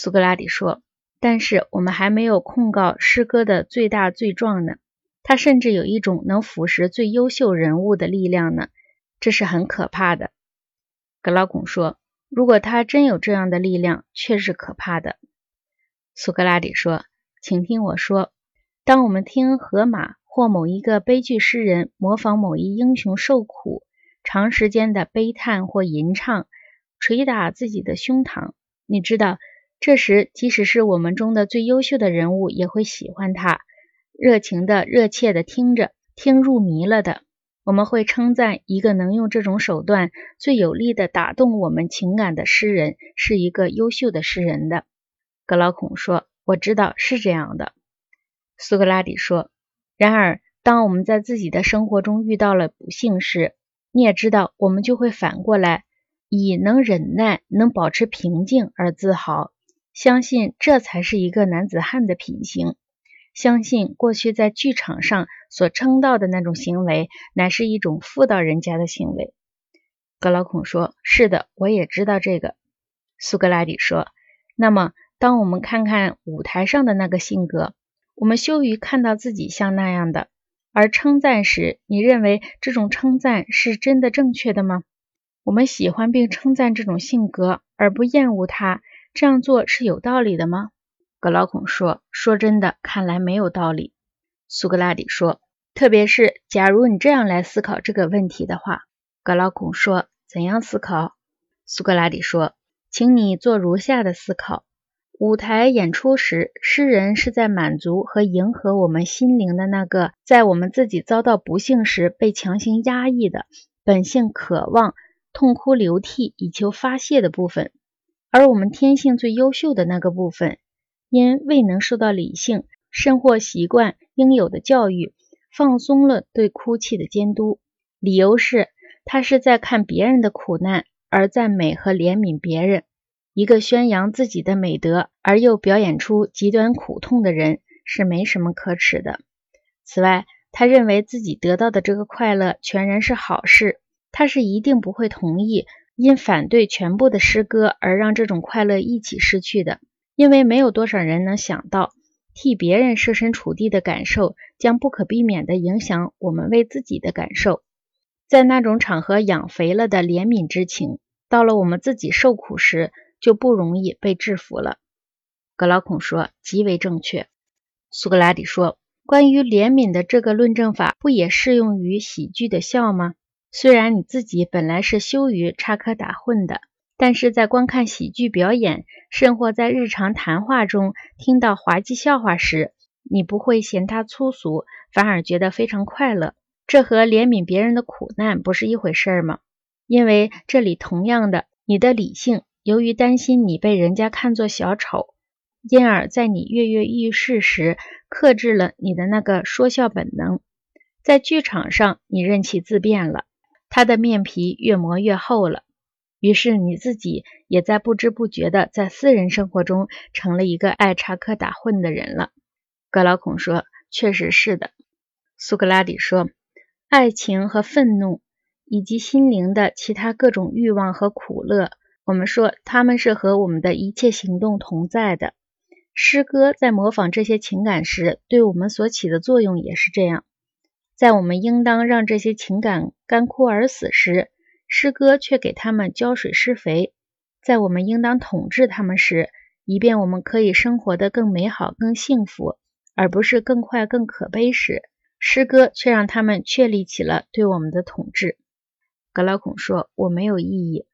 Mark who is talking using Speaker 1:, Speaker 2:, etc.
Speaker 1: 苏格拉底说：“但是我们还没有控告诗歌的最大罪状呢。它甚至有一种能腐蚀最优秀人物的力量呢，这是很可怕的。”格劳孔说：“如果他真有这样的力量，确是可怕的。”苏格拉底说：“请听我说，当我们听荷马或某一个悲剧诗人模仿某一英雄受苦，长时间的悲叹或吟唱，捶打自己的胸膛，你知道，这时即使是我们中的最优秀的人物，也会喜欢他，热情的、热切的听着，听入迷了的。”我们会称赞一个能用这种手段最有力的打动我们情感的诗人是一个优秀的诗人的。格劳孔说：“我知道是这样的。”苏格拉底说：“然而，当我们在自己的生活中遇到了不幸时，你也知道，我们就会反过来以能忍耐、能保持平静而自豪，相信这才是一个男子汉的品行。”相信过去在剧场上所称道的那种行为，乃是一种妇道人家的行为。格劳孔说：“是的，我也知道这个。”苏格拉底说：“那么，当我们看看舞台上的那个性格，我们羞于看到自己像那样的，而称赞时，你认为这种称赞是真的正确的吗？我们喜欢并称赞这种性格，而不厌恶它，这样做是有道理的吗？”格劳孔说：“说真的，看来没有道理。”苏格拉底说：“特别是假如你这样来思考这个问题的话。”格劳孔说：“怎样思考？”苏格拉底说：“请你做如下的思考：舞台演出时，诗人是在满足和迎合我们心灵的那个，在我们自己遭到不幸时被强行压抑的本性渴望、痛哭流涕以求发泄的部分，而我们天性最优秀的那个部分。”因未能受到理性甚或习惯应有的教育，放松了对哭泣的监督。理由是他是在看别人的苦难而赞美和怜悯别人。一个宣扬自己的美德而又表演出极端苦痛的人是没什么可耻的。此外，他认为自己得到的这个快乐全然是好事。他是一定不会同意因反对全部的诗歌而让这种快乐一起失去的。因为没有多少人能想到，替别人设身处地的感受将不可避免地影响我们为自己的感受。在那种场合养肥了的怜悯之情，到了我们自己受苦时，就不容易被制服了。格劳孔说：“极为正确。”苏格拉底说：“关于怜悯的这个论证法，不也适用于喜剧的笑吗？虽然你自己本来是羞于插科打诨的。”但是在观看喜剧表演，甚或在日常谈话中听到滑稽笑话时，你不会嫌它粗俗，反而觉得非常快乐。这和怜悯别人的苦难不是一回事吗？因为这里同样的，你的理性由于担心你被人家看作小丑，因而在你跃跃欲试时克制了你的那个说笑本能。在剧场上，你任其自便了，他的面皮越磨越厚了。于是你自己也在不知不觉的在私人生活中成了一个爱插科打诨的人了。格劳孔说：“确实是的。”苏格拉底说：“爱情和愤怒，以及心灵的其他各种欲望和苦乐，我们说他们是和我们的一切行动同在的。诗歌在模仿这些情感时，对我们所起的作用也是这样。在我们应当让这些情感干枯而死时。”诗歌却给他们浇水施肥，在我们应当统治他们时，以便我们可以生活得更美好、更幸福，而不是更快、更可悲时，诗歌却让他们确立起了对我们的统治。格劳孔说：“我没有意义。”